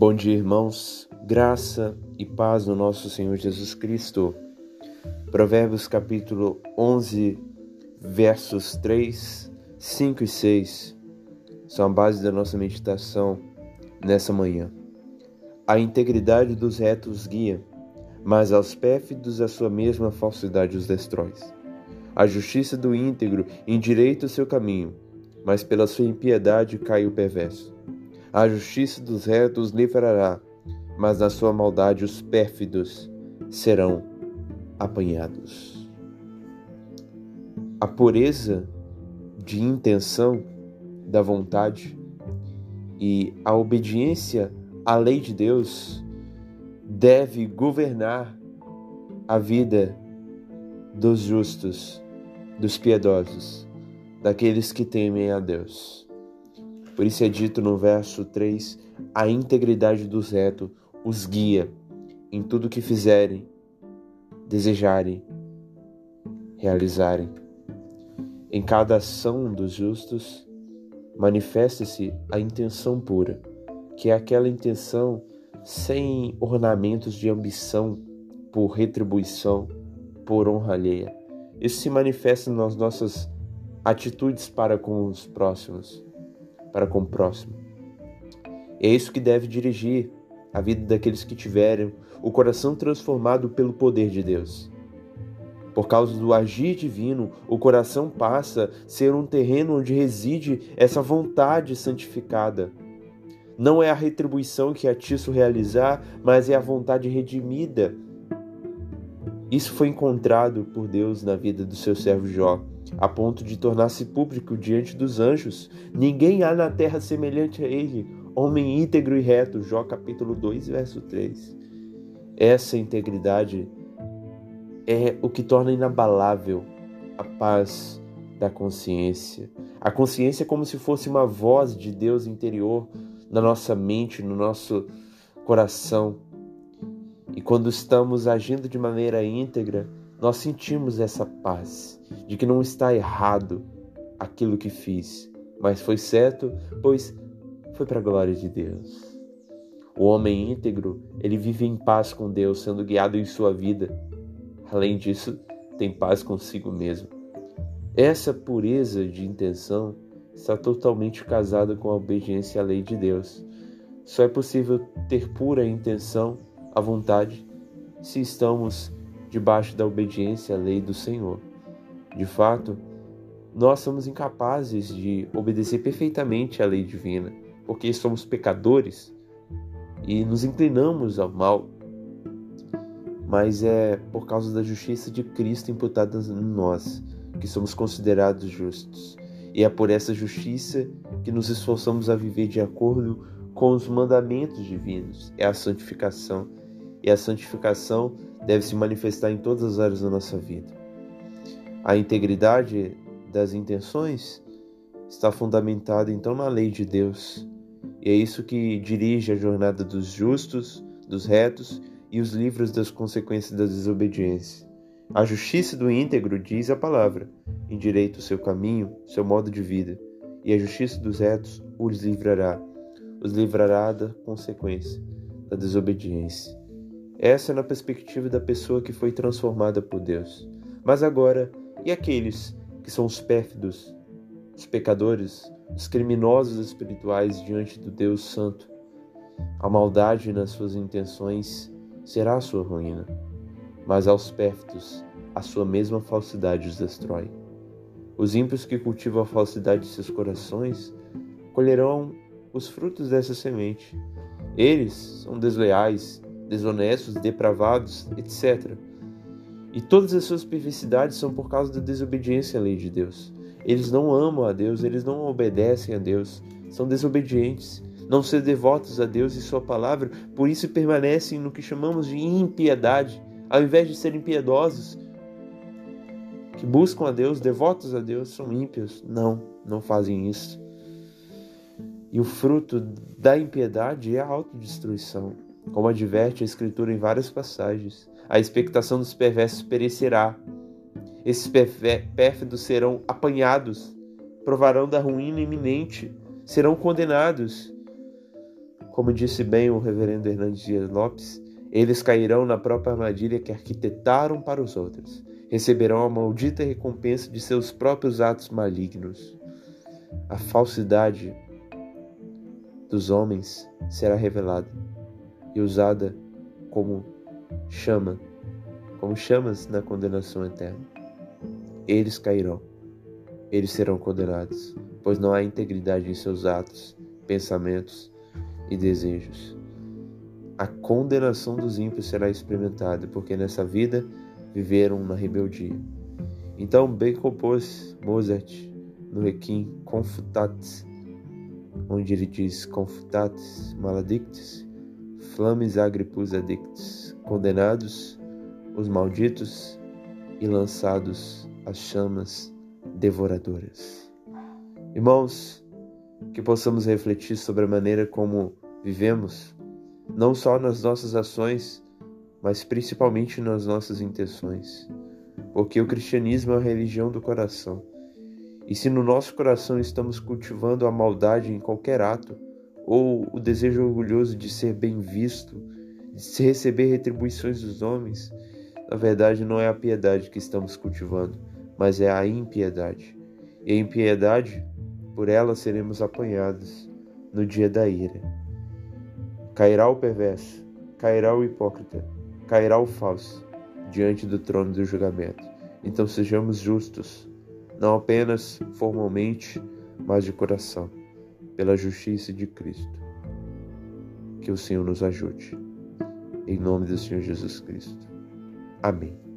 Bom dia, irmãos. Graça e paz no nosso Senhor Jesus Cristo. Provérbios capítulo 11, versos 3, 5 e 6 são a base da nossa meditação nessa manhã. A integridade dos retos guia, mas aos pérfidos a sua mesma falsidade os destrói. A justiça do íntegro endireita o seu caminho, mas pela sua impiedade cai o perverso. A justiça dos retos livrará, mas na sua maldade os pérfidos serão apanhados. A pureza de intenção da vontade e a obediência à lei de Deus deve governar a vida dos justos, dos piedosos, daqueles que temem a Deus. Por isso é dito no verso 3: a integridade do retos os guia em tudo que fizerem, desejarem, realizarem. Em cada ação dos justos, manifesta-se a intenção pura, que é aquela intenção sem ornamentos de ambição por retribuição, por honra alheia. Isso se manifesta nas nossas atitudes para com os próximos para com o próximo. É isso que deve dirigir a vida daqueles que tiverem o coração transformado pelo poder de Deus. Por causa do agir divino, o coração passa a ser um terreno onde reside essa vontade santificada. Não é a retribuição que atiço realizar, mas é a vontade redimida. Isso foi encontrado por Deus na vida do seu servo Jó a ponto de tornar-se público diante dos anjos. Ninguém há na terra semelhante a ele, homem íntegro e reto. Jó capítulo 2, verso 3. Essa integridade é o que torna inabalável a paz da consciência. A consciência é como se fosse uma voz de Deus interior na nossa mente, no nosso coração. E quando estamos agindo de maneira íntegra, nós sentimos essa paz de que não está errado aquilo que fiz, mas foi certo, pois foi para a glória de Deus. O homem íntegro, ele vive em paz com Deus, sendo guiado em sua vida. Além disso, tem paz consigo mesmo. Essa pureza de intenção está totalmente casada com a obediência à lei de Deus. Só é possível ter pura intenção, a vontade, se estamos debaixo da obediência à lei do Senhor. De fato, nós somos incapazes de obedecer perfeitamente à lei divina, porque somos pecadores e nos inclinamos ao mal. Mas é por causa da justiça de Cristo imputada em nós que somos considerados justos. E é por essa justiça que nos esforçamos a viver de acordo com os mandamentos divinos. É a santificação. E a santificação deve se manifestar em todas as áreas da nossa vida. A integridade das intenções está fundamentada então na lei de Deus, e é isso que dirige a jornada dos justos, dos retos e os livros das consequências da desobediência. A justiça do íntegro diz a palavra, endireita o seu caminho, seu modo de vida, e a justiça dos retos os livrará, os livrará da consequência da desobediência. Essa é na perspectiva da pessoa que foi transformada por Deus. Mas agora, e aqueles que são os pérfidos, os pecadores, os criminosos espirituais diante do Deus Santo? A maldade nas suas intenções será a sua ruína, mas aos pérfidos a sua mesma falsidade os destrói. Os ímpios que cultivam a falsidade de seus corações colherão os frutos dessa semente. Eles são desleais, desonestos, depravados, etc. E todas as suas perversidades são por causa da desobediência à lei de Deus. Eles não amam a Deus, eles não obedecem a Deus, são desobedientes, não são devotos a Deus e Sua palavra, por isso permanecem no que chamamos de impiedade, ao invés de serem piedosos, que buscam a Deus, devotos a Deus, são ímpios. Não, não fazem isso. E o fruto da impiedade é a autodestruição como adverte a Escritura em várias passagens. A expectação dos perversos perecerá. Esses pérfidos serão apanhados, provarão da ruína iminente, serão condenados. Como disse bem o reverendo Hernandes Dias Lopes, eles cairão na própria armadilha que arquitetaram para os outros. Receberão a maldita recompensa de seus próprios atos malignos. A falsidade dos homens será revelada e usada como chama, como chamas na condenação eterna. Eles cairão, eles serão condenados, pois não há integridade em seus atos, pensamentos e desejos. A condenação dos ímpios será experimentada, porque nessa vida viveram na rebeldia. Então, bem compôs Mozart no Requiem Confutatis, onde ele diz Confutatis maledictis, flames agripus addictis, condenados os malditos e lançados às chamas devoradoras. Irmãos, que possamos refletir sobre a maneira como vivemos, não só nas nossas ações, mas principalmente nas nossas intenções, porque o cristianismo é a religião do coração. E se no nosso coração estamos cultivando a maldade em qualquer ato, ou o desejo orgulhoso de ser bem visto, de se receber retribuições dos homens, na verdade não é a piedade que estamos cultivando, mas é a impiedade. E a impiedade, por ela seremos apanhados no dia da ira. Cairá o perverso, cairá o hipócrita, cairá o falso diante do trono do julgamento. Então sejamos justos, não apenas formalmente, mas de coração pela justiça de Cristo. Que o Senhor nos ajude. Em nome do Senhor Jesus Cristo. Amém.